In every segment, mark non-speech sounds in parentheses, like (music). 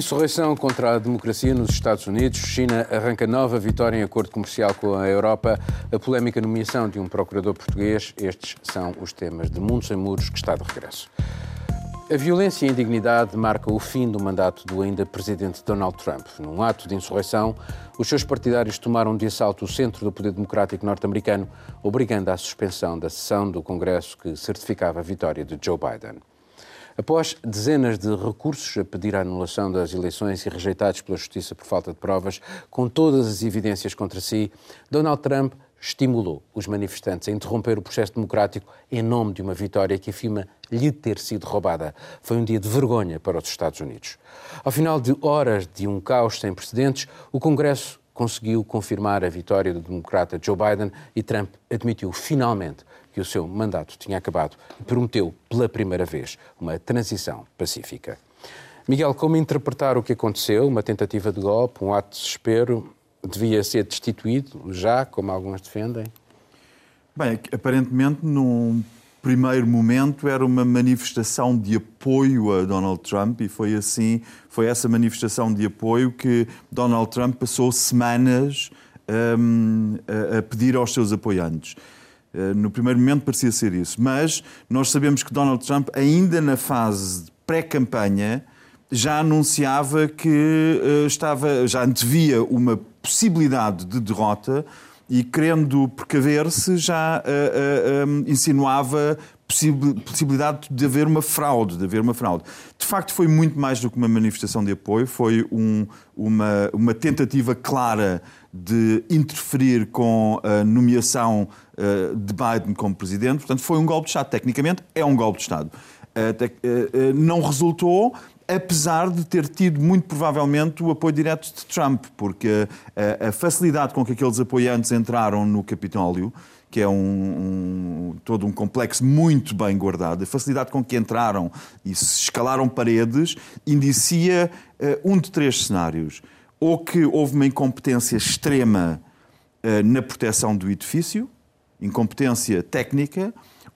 Insurreição contra a democracia nos Estados Unidos. China arranca nova vitória em acordo comercial com a Europa. A polémica nomeação de um procurador português. Estes são os temas de Mundo Sem Muros que está de regresso. A violência e a indignidade marcam o fim do mandato do ainda presidente Donald Trump. Num ato de insurreição, os seus partidários tomaram de assalto o centro do poder democrático norte-americano, obrigando à suspensão da sessão do Congresso que certificava a vitória de Joe Biden. Após dezenas de recursos a pedir a anulação das eleições e rejeitados pela Justiça por falta de provas, com todas as evidências contra si, Donald Trump estimulou os manifestantes a interromper o processo democrático em nome de uma vitória que afirma lhe ter sido roubada. Foi um dia de vergonha para os Estados Unidos. Ao final de horas de um caos sem precedentes, o Congresso conseguiu confirmar a vitória do democrata Joe Biden e Trump admitiu finalmente o seu mandato tinha acabado e prometeu pela primeira vez uma transição pacífica. Miguel, como interpretar o que aconteceu? Uma tentativa de golpe, um ato de desespero? Devia ser destituído já, como alguns defendem? Bem, aparentemente, num primeiro momento, era uma manifestação de apoio a Donald Trump e foi assim, foi essa manifestação de apoio que Donald Trump passou semanas um, a, a pedir aos seus apoiantes. Eh, no primeiro momento parecia ser isso, mas nós sabemos que Donald Trump, ainda na fase pré-campanha, já anunciava que eh, estava, já antevia uma possibilidade de derrota e, querendo precaver-se, já uh, uh, um, insinuava possibilidade de haver uma fraude, de haver uma fraude. De facto, foi muito mais do que uma manifestação de apoio, foi um, uma, uma tentativa clara de interferir com a nomeação de Biden como presidente. Portanto, foi um golpe de Estado. Tecnicamente, é um golpe de Estado. Uh, uh, não resultou, apesar de ter tido muito provavelmente o apoio direto de Trump, porque a, a facilidade com que aqueles apoiantes entraram no Capitólio que é um, um, todo um complexo muito bem guardado, a facilidade com que entraram e se escalaram paredes indicia uh, um de três cenários. Ou que houve uma incompetência extrema uh, na proteção do edifício, incompetência técnica,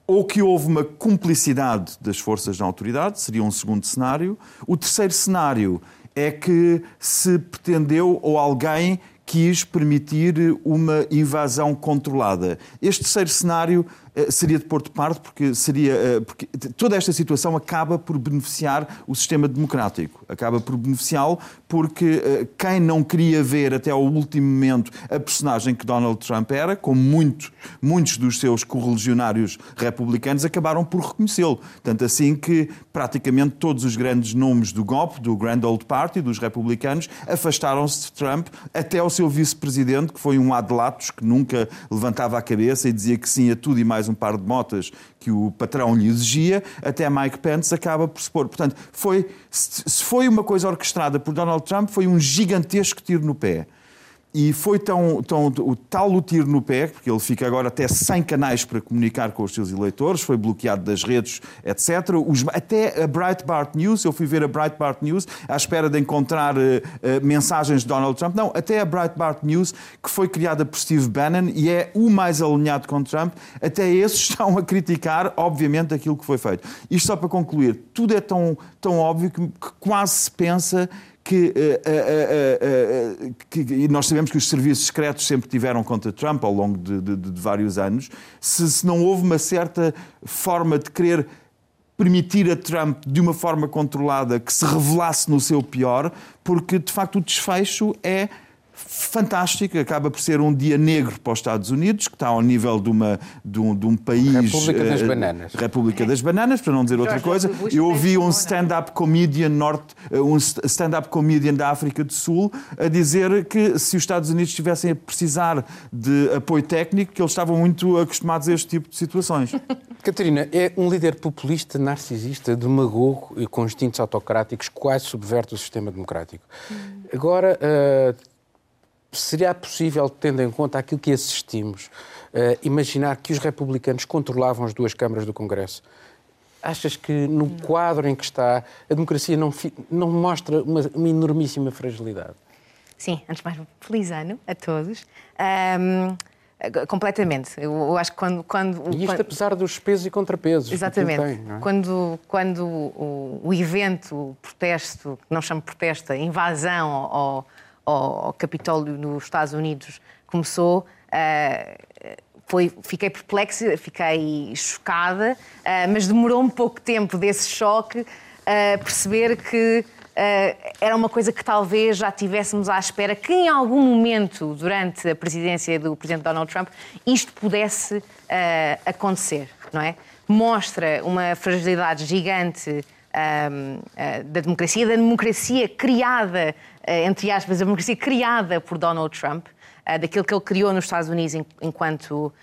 ou que houve uma cumplicidade das forças da autoridade, seria um segundo cenário. O terceiro cenário é que se pretendeu ou alguém quis permitir uma invasão controlada. Este terceiro cenário seria de pôr de parte, porque, seria, eh, porque toda esta situação acaba por beneficiar o sistema democrático. Acaba por beneficiá-lo porque eh, quem não queria ver até ao último momento a personagem que Donald Trump era, como muito, muitos dos seus correligionários republicanos, acabaram por reconhecê-lo. Tanto assim que praticamente todos os grandes nomes do golpe, do Grand Old Party, dos republicanos, afastaram-se de Trump até ao seu vice-presidente, que foi um adelatos que nunca levantava a cabeça e dizia que sim a tudo e mais mais um par de motas que o patrão lhe exigia, até Mike Pence acaba por se pôr. Portanto, foi, se foi uma coisa orquestrada por Donald Trump, foi um gigantesco tiro no pé. E foi tão, tão o tal o tiro no pé, porque ele fica agora até sem canais para comunicar com os seus eleitores, foi bloqueado das redes, etc. Os, até a Breitbart News, eu fui ver a Breitbart News à espera de encontrar uh, uh, mensagens de Donald Trump. Não, até a Breitbart News, que foi criada por Steve Bannon e é o mais alinhado com Trump, até esses (laughs) estão a criticar, obviamente, aquilo que foi feito. Isto só para concluir, tudo é tão, tão óbvio que, que quase se pensa que, uh, uh, uh, que, nós sabemos que os serviços secretos sempre tiveram contra Trump ao longo de, de, de vários anos, se, se, não houve uma certa forma de querer permitir a Trump, de uma forma controlada, que se revelasse no seu pior, porque de facto o desfecho é fantástico, acaba por ser um dia negro para os Estados Unidos, que está ao nível de, uma, de, um, de um país... República das uh, Bananas. República das Bananas, para não dizer outra coisa. Eu ouvi um stand-up comedian norte, eh, um stand-up comedian da África do Sul a dizer que se os Estados Unidos estivessem a precisar de apoio técnico, que eles estavam muito acostumados a este tipo de situações. (laughs) Catarina, é um líder populista, narcisista, demagogo e com instintos autocráticos, quase subverte o sistema democrático. Agora... Uh, seria possível, tendo em conta aquilo que assistimos, uh, imaginar que os republicanos controlavam as duas câmaras do Congresso? Achas que no quadro em que está, a democracia não, não mostra uma, uma enormíssima fragilidade? Sim, antes de mais, feliz ano a todos. Um, Completamente. Eu, acho que quando. quando e isto quando... apesar dos pesos e contrapesos. Exatamente. Tem, é? Quando, quando o, o, evento, o protesto, que não chamo protesto, invasão ao, ao, Capitólio nos Estados Unidos começou, uh, foi, fiquei perplexa, fiquei chocada, uh, mas demorou um pouco tempo desse choque a uh, perceber que era uma coisa que talvez já tivéssemos à espera que em algum momento durante a presidência do presidente Donald Trump isto pudesse acontecer, não é? Mostra uma fragilidade gigante da democracia, da democracia criada, entre aspas, a democracia criada por Donald Trump, daquilo que ele criou nos Estados Unidos enquanto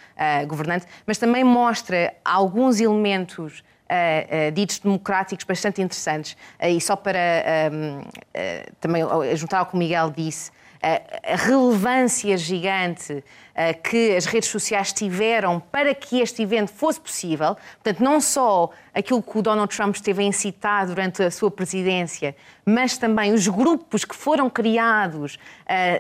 governante, mas também mostra alguns elementos uh, ditos democráticos bastante interessantes. e só para um, também juntar ao que o Miguel disse, a relevância gigante que as redes sociais tiveram para que este evento fosse possível. Portanto, não só aquilo que o Donald Trump esteve a incitar durante a sua presidência, mas também os grupos que foram criados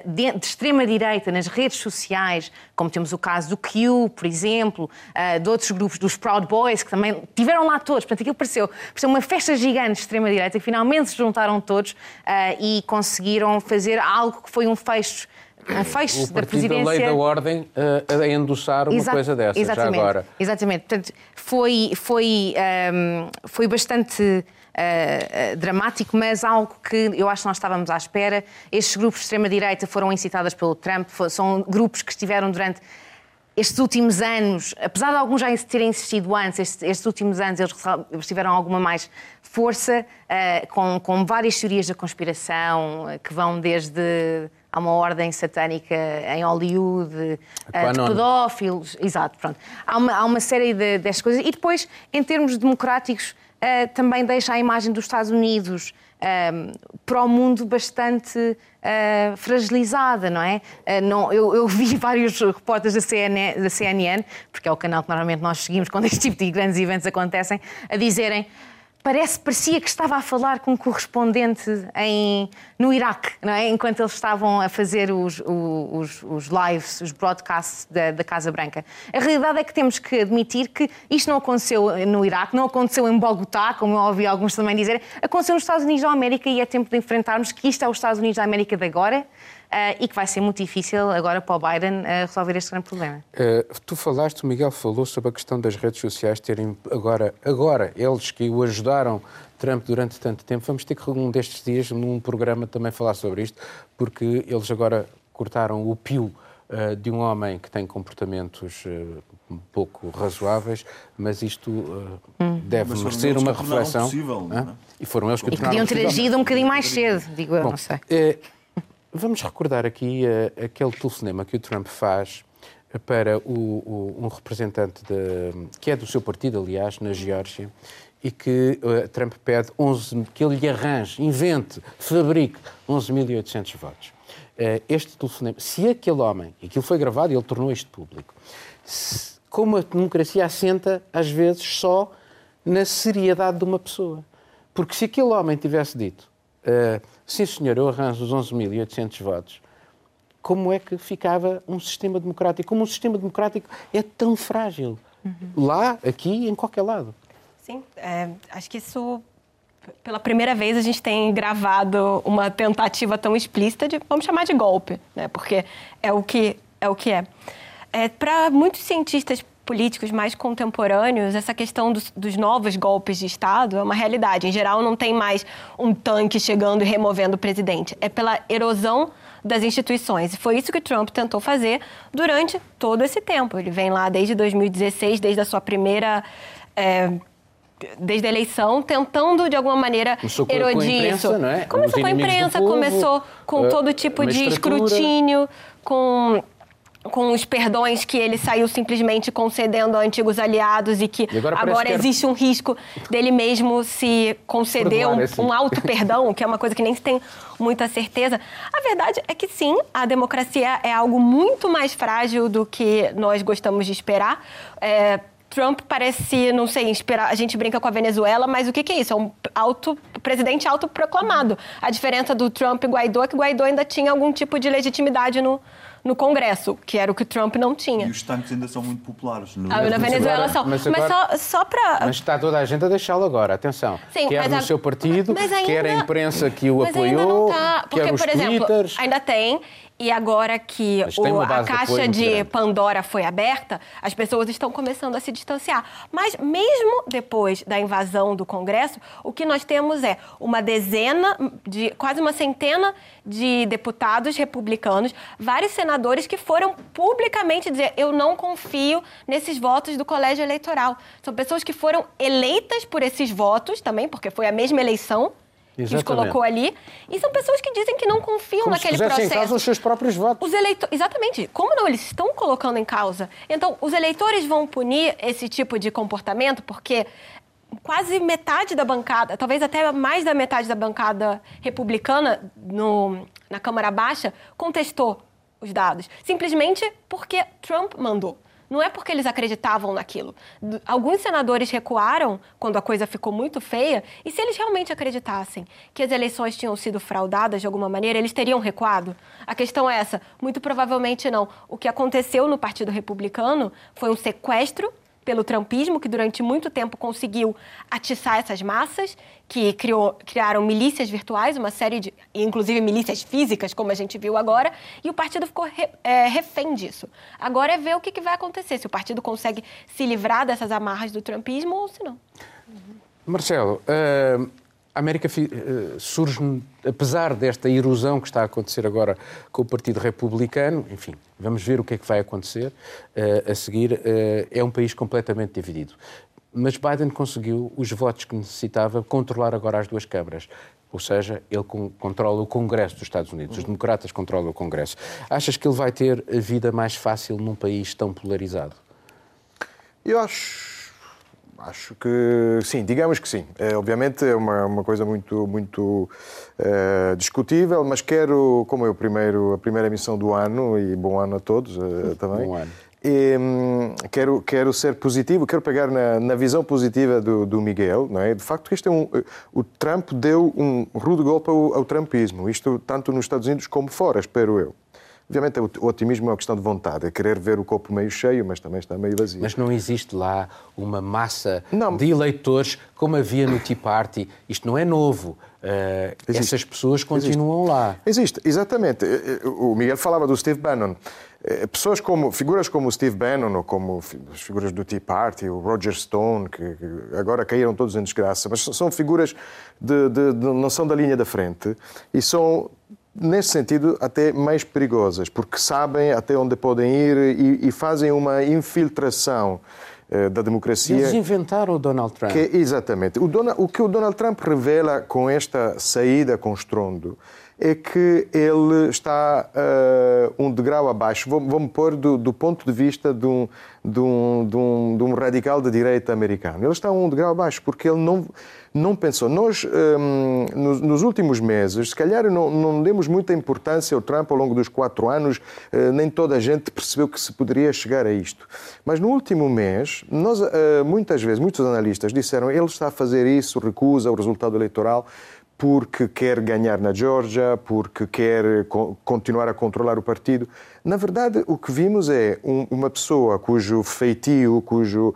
de, de extrema-direita nas redes sociais, como temos o caso do Q, por exemplo, uh, de outros grupos, dos Proud Boys, que também tiveram lá todos. Portanto, aquilo pareceu, pareceu uma festa gigante de extrema-direita, que finalmente se juntaram todos uh, e conseguiram fazer algo que foi um fecho um fecho da presidência. A lei da ordem uh, a endossar uma coisa dessa, já agora. Exatamente. Portanto, foi, foi, um, ehm, foi bastante. Uh, uh, dramático, mas algo que eu acho que nós estávamos à espera. Estes grupos de extrema-direita foram incitados pelo Trump, são grupos que estiveram durante estes últimos anos, apesar de alguns já terem existido antes, estes, estes últimos anos eles tiveram alguma mais força, uh, com, com várias teorias da conspiração, que vão desde há uma ordem satânica em Hollywood, uh, de pedófilos, exato, pronto. Há uma, há uma série de, destas coisas. E depois, em termos democráticos, uh, também deixa a imagem dos Estados Unidos uh, para o mundo bastante uh, fragilizada, não é? Uh, não, eu, eu, vi (laughs) vários repórteres da CNN, da CNN, porque é o canal que normalmente nós seguimos quando este tipo de grandes eventos acontecem, a dizerem parece, parecia que estava a falar com um correspondente em, no Iraque, não é? enquanto eles estavam a fazer os, os, os lives, os broadcasts da, da, Casa Branca. A realidade é que temos que admitir que isto não aconteceu no Iraque, não aconteceu em Bogotá, como eu ouvi alguns também dizer, aconteceu nos Estados Unidos da América e é tempo de enfrentarmos que isto é os Estados Unidos da América de agora e que vai ser muito difícil agora para o Biden uh, resolver este grande problema. Uh, tu falaste, o Miguel falou sobre a questão das redes sociais terem agora, agora eles que o ajudaram Trump durante tanto tempo, vamos ter que um destes dias num programa também falar sobre isto, porque eles agora cortaram o pio de um homem que tem comportamentos um pouco razoáveis, mas isto hum. deve merecer uma reflexão. Possível, é? E foram eles que e podiam ter agido um bocadinho mais cedo, digo eu, Bom, não sei. Vamos recordar aqui uh, aquele telefonema que o Trump faz para o, o, um representante de, que é do seu partido, aliás, na Geórgia, e que uh, Trump pede 11, que ele lhe arranje, invente, fabrique 11.800 votos. Uh, este telefonema, se aquele homem, e aquilo foi gravado e ele tornou isto público, se, como a democracia assenta, às vezes, só na seriedade de uma pessoa. Porque se aquele homem tivesse dito uh, sim senhor, eu arranjo os 11.800 votos, como é que ficava um sistema democrático? Como um sistema democrático é tão frágil? Uhum. Lá, aqui, em qualquer lado. Sim, é, acho que isso pela primeira vez a gente tem gravado uma tentativa tão explícita de, vamos chamar de golpe, né? Porque é o que é. O que é. é Para muitos cientistas políticos mais contemporâneos, essa questão dos, dos, novos golpes de Estado é uma realidade. Em geral, não tem mais um tanque chegando e removendo o presidente. É pela erosão das instituições. E foi isso que Trump tentou fazer durante todo esse tempo. Ele vem lá desde 2016, desde a sua primeira. É, desde a eleição, tentando de alguma maneira começou erodir com a imprensa, isso. Não é? Começou com a imprensa, povo, começou com uh, todo tipo de escrutínio, com com os perdões que ele saiu simplesmente concedendo a antigos aliados e que e agora, agora existe um risco dele mesmo se conceder um, um auto-perdão, que é uma coisa que nem se tem muita certeza. A verdade é que sim, a democracia é algo muito mais frágil do que nós gostamos de esperar. É, Trump parece, não sei, inspirar. A gente brinca com a Venezuela, mas o que, que é isso? É um alto presidente autoproclamado. A diferença do Trump e Guaidó é que Guaidó ainda tinha algum tipo de legitimidade no, no Congresso, que era o que Trump não tinha. E os tanques ainda são muito populares. No ah, na Venezuela são. Mas, agora, mas só, só para. Mas está toda a gente a deixá-lo agora, atenção. Sim, quer no a... seu partido, ainda... quer a imprensa que o mas apoiou, tá... Porque, quer os por exemplo, Twitters. ainda tem e agora que o, a caixa de Pandora foi aberta, as pessoas estão começando a se distanciar. Mas mesmo depois da invasão do Congresso, o que nós temos é uma dezena, de quase uma centena de deputados republicanos, vários senadores que foram publicamente dizer: eu não confio nesses votos do colégio eleitoral. São pessoas que foram eleitas por esses votos também, porque foi a mesma eleição Exatamente. que os colocou ali. E são pessoas que dizem que não confiam Como naquele se processo. em causa os seus próprios votos. Os eleitor... Exatamente. Como não? Eles estão colocando em causa. Então, os eleitores vão punir esse tipo de comportamento porque quase metade da bancada, talvez até mais da metade da bancada republicana no, na Câmara Baixa, contestou os dados. Simplesmente porque Trump mandou. Não é porque eles acreditavam naquilo. Alguns senadores recuaram quando a coisa ficou muito feia, e se eles realmente acreditassem que as eleições tinham sido fraudadas de alguma maneira, eles teriam recuado? A questão é essa: muito provavelmente não. O que aconteceu no Partido Republicano foi um sequestro pelo trumpismo, que durante muito tempo conseguiu atiçar essas massas, que criou, criaram milícias virtuais, uma série de, inclusive milícias físicas, como a gente viu agora, e o partido ficou re, é, refém disso. Agora é ver o que, que, vai acontecer, se o partido consegue se livrar dessas amarras do trumpismo ou se não. Marcelo, uh, a América uh, surge, apesar desta erosão que está a acontecer agora com o Partido Republicano, enfim, vamos ver o que é que vai acontecer uh, a seguir, uh, é um país completamente dividido. Mas Biden conseguiu os votos que necessitava controlar agora as duas câmaras. Ou seja, ele controla o Congresso dos Estados Unidos, os democratas controlam o Congresso. Achas que ele vai ter a vida mais fácil num país tão polarizado? Eu acho Acho que sim, digamos que sim. É, obviamente é uma, uma coisa muito, muito é, discutível, mas quero, como é o primeiro, a primeira emissão do ano, e bom ano a todos é, (laughs) também. Bom ano. E, hum, quero, quero ser positivo, quero pegar na, na visão positiva do, do, Miguel, não é? De facto, isto é um, o Trump deu um rude golpe ao, ao Trumpismo, isto tanto nos Estados Unidos como fora, espero eu. Obviamente, o otimismo é uma questão de vontade, é querer ver o copo meio cheio, mas também está meio vazio. Mas não existe lá uma massa não. de eleitores como havia no Tea Party. Isto não é novo. Uh, essas pessoas continuam existe. lá. Existe, exatamente. Eh, eh, o Miguel falava do Steve Bannon. Pessoas como, figuras como o Steve Bannon ou como as figuras do Tea Party, o Roger Stone, que, agora caíram todos em desgraça, mas são figuras de, de, de, não são da linha da frente e são nesse sentido, até mais perigosas, porque sabem até onde podem ir e, e fazem uma infiltração eh, da democracia. Eles inventaram o Donald Trump. Que, exatamente. O, Donald, o que o Donald Trump revela com esta saída com estrondo é que ele está uh, um degrau abaixo. Vou-me pôr do, do, ponto de vista de um, de, um, de, um, de um, radical de direita americano. Ele está um degrau abaixo porque ele não, não pensou. Nós, um, nos, nos, últimos meses, se calhar não, não, demos muita importância ao Trump ao longo dos quatro anos, uh, nem toda a gente percebeu que se poderia chegar a isto. Mas no último mês, nós, uh, muitas vezes, muitos analistas disseram ele está a fazer isso, recusa o resultado eleitoral porque quer ganhar na Geórgia, porque quer continuar a controlar o partido. Na verdade, o que vimos é um, uma pessoa cujo feitio, cujo uh,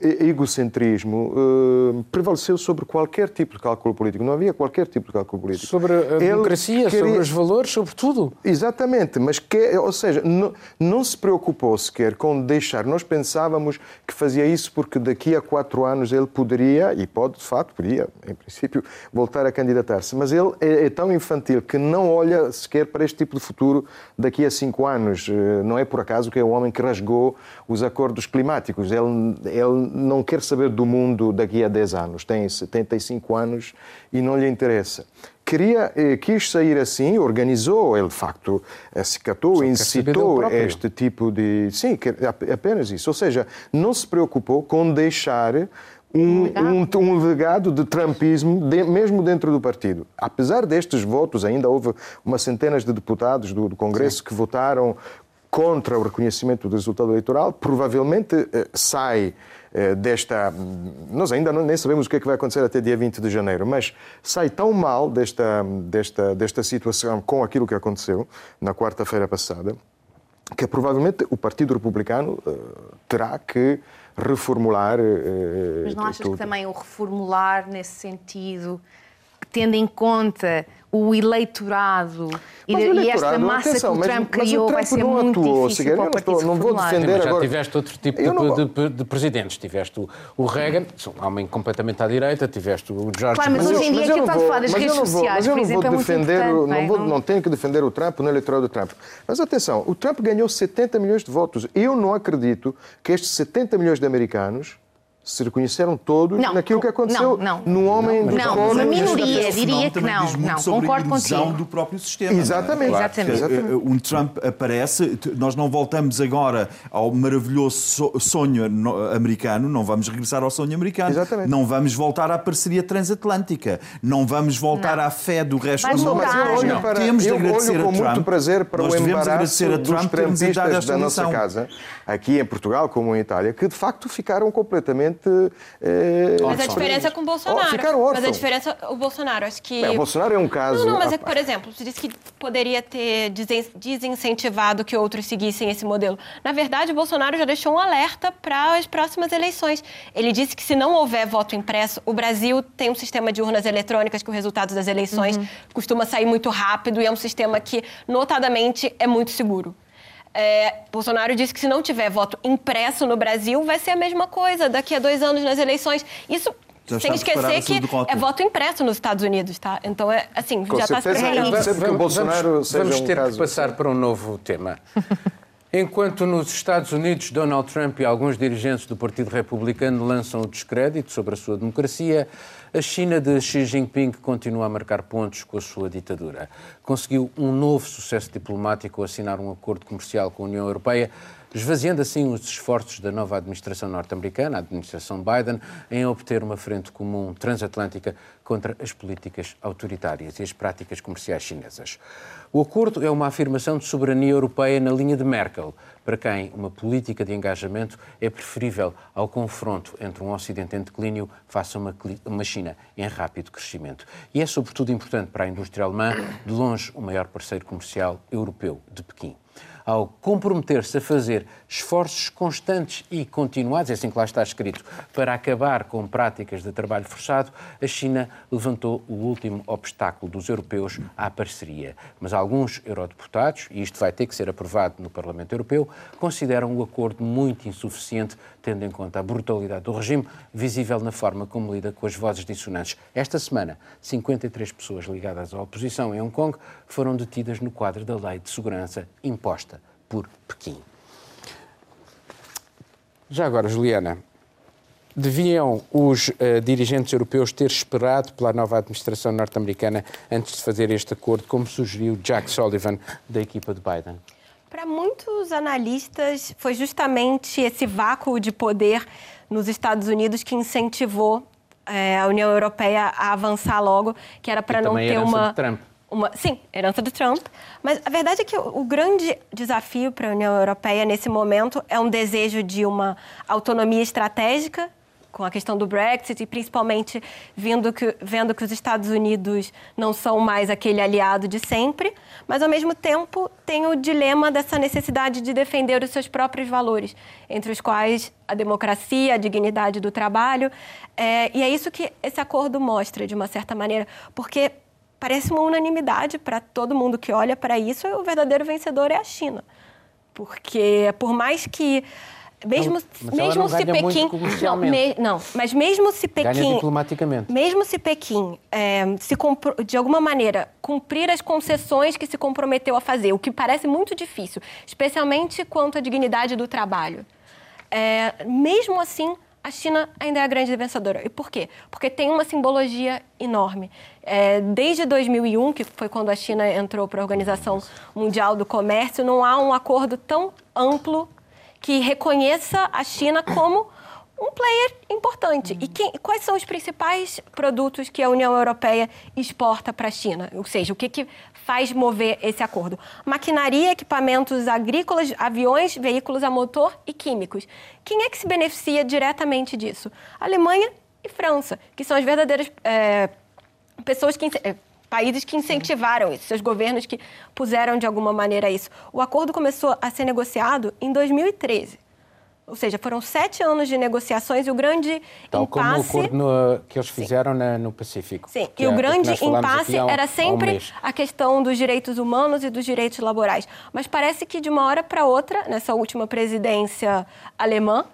egocentrismo uh, prevaleceu sobre qualquer tipo de cálculo político. Não havia qualquer tipo de cálculo político. Sobre a Ele democracia, queria... sobre os valores, sobre tudo. Exatamente, mas que, ou seja, não, não se preocupou sequer com deixar. Nós pensávamos que fazia isso porque daqui a quatro anos ele poderia, e pode de facto, poderia, em princípio, voltar a candidatar-se. Mas ele é, é tão infantil que não olha sequer para este tipo de futuro daqui a cinco anos. Eh, não é por acaso que é o homem que rasgou os acordos climáticos. Ele, ele não quer saber do mundo daqui a 10 anos. Tem 75 anos e não lhe interessa queria, eh, quis sair assim, organizou, ele de facto acicatou, incitou este tipo de. Sim, apenas isso. Ou seja, não se preocupou com deixar um, um, um, legado de trumpismo, de, mesmo dentro do partido. Apesar destes votos, ainda houve umas centenas de deputados do, do Congresso Sim. que votaram contra o reconhecimento do resultado eleitoral, provavelmente eh, sai eh, desta. Nós ainda não, nem sabemos o que é que vai acontecer até dia 20 de janeiro, mas sai tão mal desta, desta, desta situação com aquilo que aconteceu na quarta-feira passada, que provavelmente o Partido Republicano uh, terá que reformular. Uh, mas não achas tudo. que também o reformular nesse sentido, tendo em conta o eleitorado e, o eleitorado, e esta massa atenção, que o Trump mas, criou mas o Trump vai ser muito atuou, difícil para o Partido não, vou defender já agora. tiveste outro tipo de, de, de, presidentes. Tiveste o, o Reagan, um homem completamente à direita, tiveste o George Claro, mas hoje em dia aquilo está a falar das redes sociais, por exemplo, é defender, não, é? vou, não tenho que defender o Trump no eleitorado do Trump. Mas atenção, o Trump ganhou 70 milhões de votos. Eu não acredito que estes 70 milhões de americanos se reconheceram todos não, naquilo que aconteceu não, não, no homem não, do Não, uma minoria diria que não. Não, concordo contigo. do próprio sistema. Exatamente. Claro, Exatamente. Um Trump aparece, nós não voltamos agora ao maravilhoso sonho americano, não vamos regressar ao sonho americano. Exatamente. Não vamos voltar à parceria transatlântica, não vamos voltar à fé do resto do mundo. Temos de agradecer a Trump. com muito prazer para nós o embaraço a Trump, dos trampistas da nossa casa, aqui em Portugal como em Itália, que de facto ficaram completamente é, mas a diferença é com o Bolsonaro. Ficaram órfãos. Mas a diferença, o Bolsonaro, acho que. o Bolsonaro é um caso. Não, não mas é que, por exemplo, você disse que poderia ter desincentivado que outros seguissem esse modelo. Na verdade, o Bolsonaro já deixou um alerta para as próximas eleições. Ele disse que se não houver voto impresso, o Brasil tem um sistema de urnas eletrônicas que o resultado das eleições uhum. costuma sair muito rápido e é um sistema que, notadamente, é muito seguro. É, Bolsonaro disse que se não tiver voto impresso no Brasil, vai ser a mesma coisa daqui a dois anos nas eleições. Isso já sem esquecer que é voto impresso nos Estados Unidos, tá? Então, é, assim, Com já está se preparando. Vamos, vamos, vamos, vamos ter um que passar para um novo tema. (laughs) Enquanto nos Estados Unidos Donald Trump e alguns dirigentes do Partido Republicano lançam o descrédito sobre a sua democracia, a China de Xi Jinping continua a marcar pontos com a sua ditadura. Conseguiu um novo sucesso diplomático ao assinar um acordo comercial com a União Europeia, esvaziando assim os esforços da nova administração norte-americana, a administração Biden, em obter uma frente comum transatlântica contra as políticas autoritárias e as práticas comerciais chinesas. O acordo é uma afirmação de soberania europeia na linha de Merkel, para quem uma política de engajamento é preferível ao confronto entre um Ocidente em declínio face a uma, uma China em rápido crescimento. E é sobretudo importante para a indústria alemã, de longe o maior parceiro comercial europeu de Pequim ao comprometer-se a fazer esforços constantes e continuados, é assim que lá está escrito, para acabar com práticas de trabalho forçado, a China levantou o último obstáculo dos europeus à parceria. Mas alguns eurodeputados, e isto vai ter que ser aprovado no Parlamento Europeu, consideram o acordo muito insuficiente, tendo em conta a brutalidade do regime, visível na forma como lida com as vozes dissonantes. Esta semana, 53 pessoas ligadas à oposição em Hong Kong foram detidas no quadro da Lei de Segurança imposta por Pequim. Já agora, Juliana, deviam os uh, dirigentes europeus ter esperado pela nova administração norte-americana antes de fazer este acordo, como sugeriu Jack Sullivan, da equipa de Biden? Para muitos analistas, foi justamente esse vácuo de poder nos Estados Unidos que incentivou é, a União Europeia a avançar logo, que era para não ter uma. Trump uma, sim, herança do Trump. Mas a verdade é que o, o grande desafio para a União Europeia nesse momento é um desejo de uma autonomia estratégica com a questão do Brexit e principalmente vendo que, vendo que os Estados Unidos não são mais aquele aliado de sempre, mas ao mesmo tempo tem o dilema dessa necessidade de defender os seus próprios valores, entre os quais a democracia, a dignidade do trabalho. É, e é isso que esse acordo mostra, de uma certa maneira, porque parece uma unanimidade para todo mundo que olha para isso, o verdadeiro vencedor é a China. Porque por mais que mesmo, não, mesmo se Pequim não, me, não, mas mesmo se Pequim ganha diplomaticamente mesmo se Pequim é, se de alguma maneira cumprir as concessões que se comprometeu a fazer o que parece muito difícil especialmente quanto à dignidade do trabalho é, mesmo assim a China ainda é a grande vencedora. E por quê? Porque tem uma simbologia enorme. É, desde 2001, que foi quando a China entrou para a Organização Mundial do Comércio, não há um acordo tão amplo que reconheça a China como um player importante. E quem, quais são os principais produtos que a União Europeia exporta para a China? Ou seja, o que, que faz mover esse acordo? Maquinaria, equipamentos agrícolas, aviões, veículos a motor e químicos. Quem é que se beneficia diretamente disso? Alemanha e França, que são as verdadeiras é, pessoas que é, países que incentivaram isso, seus governos que puseram de alguma maneira isso. O acordo começou a ser negociado em 2013. Ou seja, foram sete anos de negociações e o grande Tal impasse... como o acordo no, que eles fizeram na, no Pacífico. Sim, e o é, grande impasse era sempre a questão dos direitos humanos e dos direitos laborais. Mas parece que de uma hora para outra, nessa última presidência alemã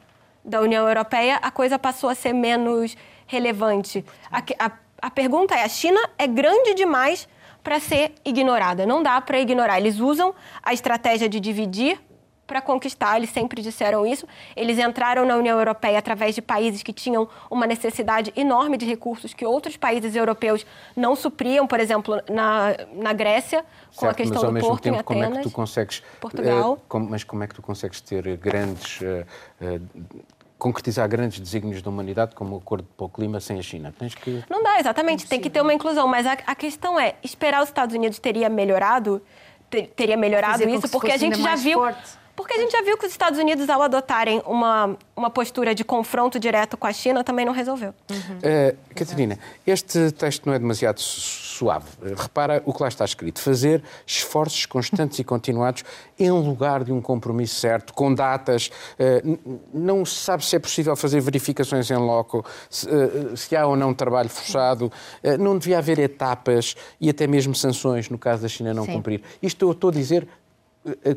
da União Europeia, a coisa passou a ser menos relevante. A, a, a pergunta é, a China é grande demais para ser ignorada. Não dá para ignorar. Eles usam a estratégia de dividir para conquistar, eles sempre disseram isso. Eles entraram na União Europeia através de países que tinham uma necessidade enorme de recursos que outros países europeus não supriam, por exemplo, na, na Grécia, com certo, a questão mas ao do mesmo porto tempo, em como Atenas. é que tu consegues Portugal. uh, como, mas como é que tu consegues ter grandes uh, uh, concretizar grandes desígnios da humanidade como o acordo para o clima sem a China? Tens que Não dá, exatamente. Tem que ter uma inclusão, mas a, a questão é, esperar os Estados Unidos teria melhorado, ter, teria melhorado isso, que porque a gente já viu forte. Porque a gente já viu que os Estados Unidos, ao adotarem uma, uma postura de confronto direto com a China, também não resolveu. Uh, Catarina, este texto não é demasiado suave. Repara o que lá está escrito. Fazer esforços constantes e continuados em lugar de um compromisso certo, com datas. Uh, não se sabe se é possível fazer verificações em loco, se, uh, se há ou não trabalho forçado. não devia haver etapas e até mesmo sanções no caso da China não Sim. cumprir. Isto eu estou a dizer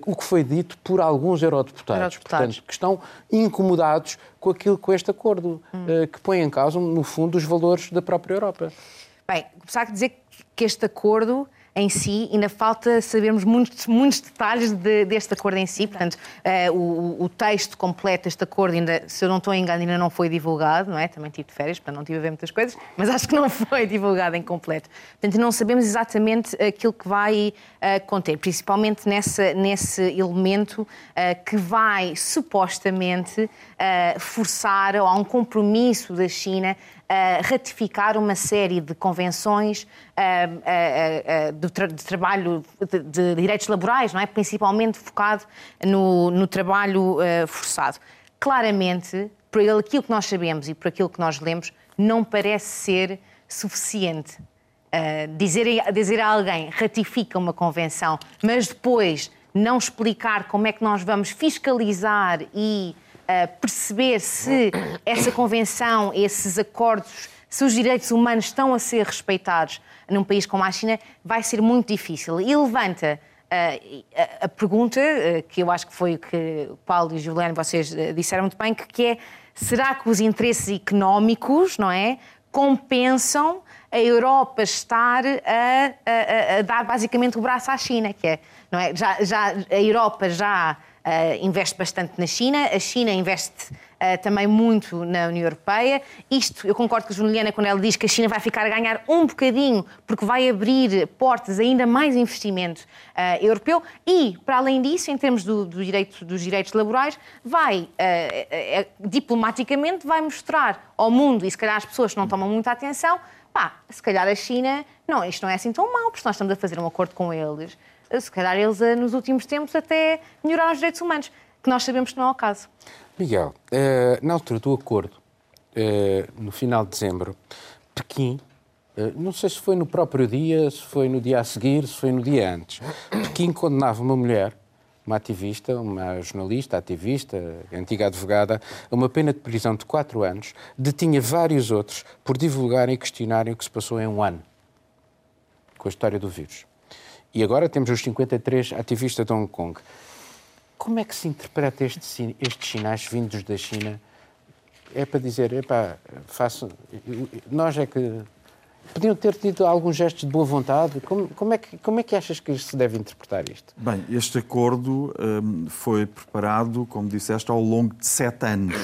o que foi dito por alguns eurodeputados, Eurodeputados. Portanto, que estão incomodados com aquilo, com este acordo, eh, que põe em causa, no fundo, os valores da própria Europa. Bem, começar a dizer que este acordo em si, ainda falta sabermos muitos, muitos detalhes de- deste acordo em si. Portanto, eh, o, o texto completo deste acordo, ainda, se eu não estou em engano, ainda não foi divulgado, não é? Também tive de férias, portanto não tive a ver muitas coisas, mas (laughs) acho que não foi divulgado em completo. Portanto, não sabemos exatamente aquilo que vai eh, conter, principalmente nessa, nesse elemento eh, que vai supostamente forçar, ou há um compromisso da China a ratificar uma série de convenções ah, ah, ah, de, tra- de trabalho, de, de direitos laborais, não é? principalmente focado no, no trabalho forçado. Claramente, por aquilo que nós sabemos e por aquilo que nós lemos, não parece ser suficiente. Uh, dizer, dizer a alguém ratifica uma convenção, mas depois não explicar como é que nós vamos fiscalizar e perceber se essa convenção, esses acordos, se os direitos humanos estão a ser respeitados num país como a China, vai ser muito difícil. E levanta uh, a, pergunta, uh, que eu acho que foi o que Paulo e Juliano, vocês uh, disseram muito bem, que, é, será que os interesses económicos, não é, compensam a Europa estar a, a- a- dar basicamente o braço à China, que é, não é? Já, já, a Europa já investe bastante na China, a China investe ah, também muito na União Europeia. Isto, eu concordo com a Juliana quando ela diz que a China vai ficar a ganhar um bocadinho, porque vai abrir portas ainda mais investimento ah, europeu e, para além disso, em termos do, do direito, dos direitos laborais, vai, diplomaticamente, vai mostrar ao mundo, e se calhar as pessoas não tomam muita atenção, pá, se calhar a China, não, isto não é assim tão mau, porque nós estamos a fazer um acordo com eles. Se calhar eles, eh, nos últimos tempos, até melhoraram os direitos humanos, que nós sabemos que não é o caso. Miguel, eh, na altura do acordo, eh, no final de dezembro, Pequim, eh, não sei se foi no próprio dia, se foi no dia a seguir, se foi no dia antes, Pequim condenava uma mulher, uma ativista, uma jornalista, ativista, antiga advogada, a uma pena de prisão de quatro anos, detinha vários outros por divulgarem e questionarem o que se passou em um ano com a história do vírus. E agora temos os 53 ativistas de Hong Kong. Como é que se interpreta este estes sinais vindos da China? É para dizer, epá, faço, nós é que podiam ter tido alguns gestos de boa vontade. Como, como é que, como é que achas que se deve interpretar isto? Bem, este acordo hum, foi preparado, como disseste, ao longo de sete anos.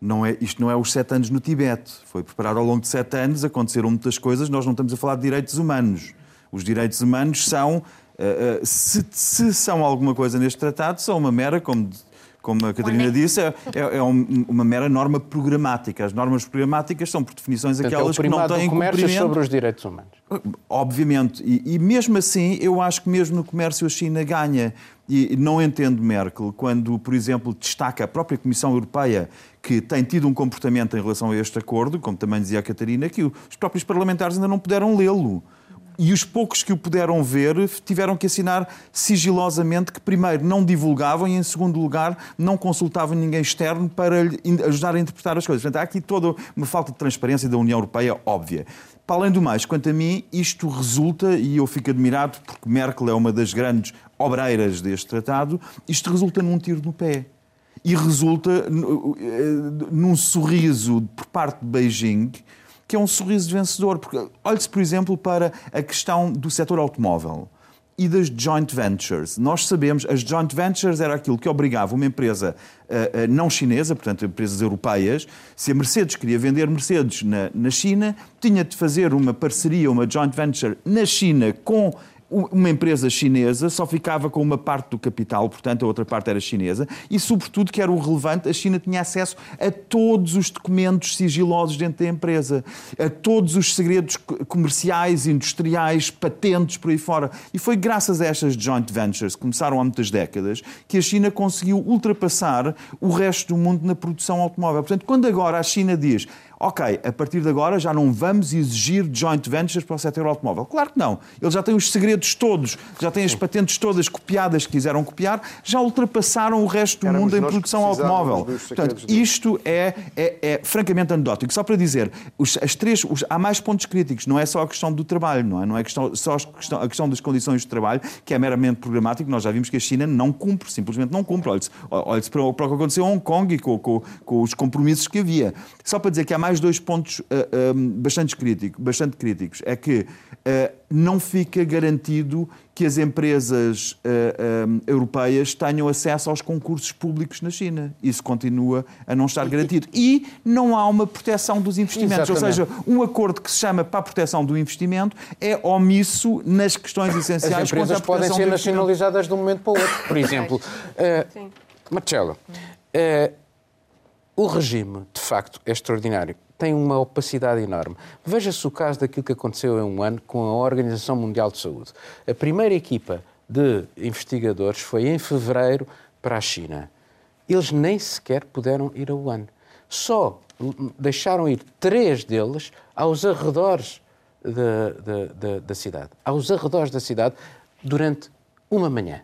Não é, isto não é os sete anos no Tibete. Foi preparado ao longo de sete anos, aconteceram muitas coisas. Nós não estamos a falar de direitos humanos. Os direitos humanos são, eh, eh, se, se são alguma coisa neste tratado, são uma mera, como, como a Catarina disse, é, é, é uma mera norma programática. As normas programáticas são, por definições, Portanto, aquelas é que não têm comércio sobre os direitos humanos. Obviamente. E, e mesmo assim, eu acho que mesmo no comércio a China ganha. E não entendo Merkel quando, por exemplo, destaca a própria Comissão Europeia que tem tido um comportamento em relação a este acordo, como também dizia a Catarina, que os próprios parlamentares ainda não puderam lê-lo. E os poucos que o puderam ver tiveram que assinar sigilosamente que, primeiro, não divulgavam e, em segundo lugar, não consultavam ninguém externo para ajudar a interpretar as coisas. Portanto, há aqui toda uma falta de transparência da União Europeia óbvia. Para além do mais, quanto a mim, isto resulta, e eu fico admirado porque Merkel é uma das grandes obreiras deste tratado, isto resulta num tiro no pé. E resulta eh, num sorriso por parte de Beijing que é um sorriso vencedor. Porque olhe-se, por exemplo, para a questão do setor automóvel e das joint ventures. Nós sabemos, as joint ventures era aquilo que obrigava uma empresa uh, uh, não chinesa, portanto, empresas europeias, se a Mercedes queria vender Mercedes na, na China, tinha de fazer uma parceria, uma joint venture na China com uma empresa chinesa só ficava com uma parte do capital, portanto a outra parte era chinesa, e sobretudo, que era o relevante, a China tinha acesso a todos os documentos sigilosos dentro da empresa, a todos os segredos comerciais, industriais, patentes por aí fora. E foi graças a estas joint ventures, que começaram há muitas décadas, que a China conseguiu ultrapassar o resto do mundo na produção automóvel. Portanto, quando agora a China diz ok, a partir de agora já não vamos exigir joint ventures para o setor automóvel. Claro que não. Eles já têm os segredos todos, já têm as patentes todas copiadas que quiseram copiar, já ultrapassaram o resto do Éramos mundo em produção automóvel. Portanto, isto é, é, é, francamente anedótico. Só para dizer, os, as três, os, há mais pontos críticos, não é só a questão do trabalho, não é? Não é questão, só a questão, a questão das condições de trabalho, que é meramente programático. Nós já vimos que a China não cumpre, simplesmente não cumpre. Olhe-se olhe para, para o que aconteceu em Hong Kong e com, com, com os compromissos que havia. Só para dizer que há mais mais dois pontos uh, um, bastante, crítico, bastante críticos. É que uh, não fica garantido que as empresas uh, um, europeias tenham acesso aos concursos públicos na China. Isso continua a não estar garantido. E não há uma proteção dos investimentos. Exatamente. Ou seja, um acordo que se chama para a proteção do investimento é omisso nas questões essenciais. As empresas podem ser nacionalizadas de um momento para o outro. Por exemplo, uh, Marcelo, uh, o regime, de facto, é extraordinário. Tem uma opacidade enorme. Veja-se o caso daquilo que aconteceu em um ano com a Organização Mundial de Saúde. A primeira equipa de investigadores foi em fevereiro para a China. Eles nem sequer puderam ir a Wuhan. Só deixaram ir três deles aos arredores da cidade. Aos arredores da cidade durante uma manhã.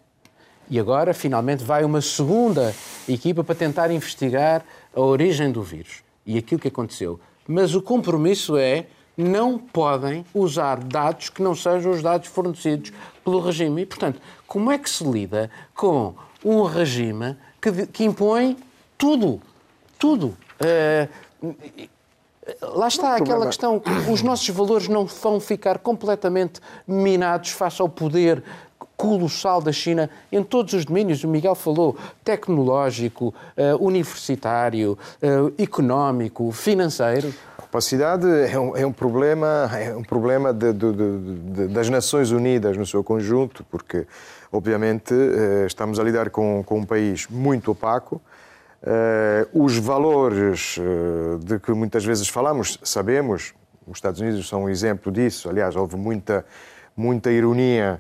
E agora, finalmente, vai uma segunda equipa para tentar investigar a origem do vírus e aquilo que aconteceu. Mas o compromisso é não podem usar dados que não sejam os dados fornecidos pelo regime. E, portanto, como é que se lida com um regime que, que impõe tudo? Tudo. Uh, lá está aquela questão: os nossos valores não vão ficar completamente minados face ao poder colossal da China em todos os domínios. O Miguel falou tecnológico, uh, universitário, uh, económico, financeiro. A opacidade é um, é um problema, é um problema de, de, de, das Nações Unidas no seu conjunto, porque, obviamente, uh, estamos a lidar com, com um país muito opaco. os valores de que muitas vezes falamos, sabemos, os Estados Unidos são um exemplo disso. Aliás, houve muita, muita ironia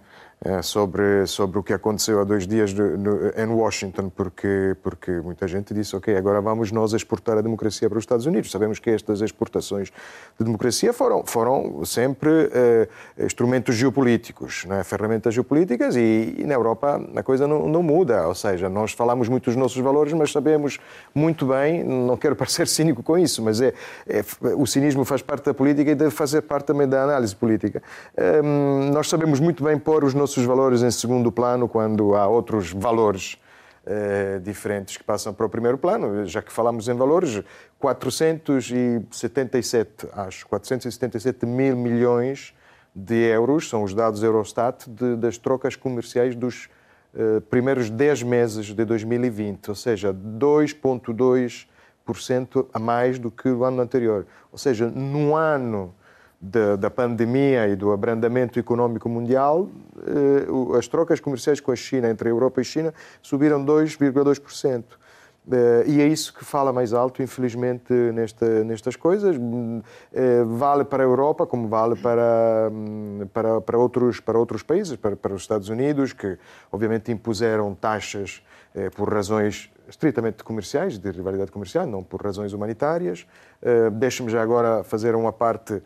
sobre, sobre o que aconteceu há dois dias no, em Washington, porque, porque muita gente disse, ok, agora vamos nós exportar a democracia para os Estados Unidos. Sabemos que estas exportações de democracia foram, foram sempre uh, instrumentos geopolíticos, é? ferramentas geopolíticas, e, e, na Europa a coisa não, não muda. Ou seja, nós falamos muito dos nossos valores, mas sabemos muito bem, não quero (laughs) parecer cínico com isso, mas é, é o cinismo faz parte da política e deve fazer parte também da análise política. Um, nós sabemos muito bem pôr os nossos nossos valores em segundo plano quando há outros valores eh, diferentes que passam para o primeiro plano. Já que falamos em valores, 477, acho, 477 mil milhões de euros são os dados Eurostat de, das trocas comerciais dos eh, primeiros 10 meses de 2020, ou seja, 2,2% a mais do que o ano anterior. Ou seja, num ano da, da, pandemia e do abrandamento económico mundial, eh, as trocas comerciais com a China, entre a Europa e a China, subiram 2,2%. Uh, e é isso que fala mais alto, infelizmente, nesta, nestas coisas. Uh, vale para a Europa, como vale para, um, para, para, outros, para outros países, para, para os Estados Unidos, que obviamente impuseram taxas uh, por razões estritamente comerciais, de rivalidade comercial, não por razões humanitárias. Deixe-me já agora fazer uma parte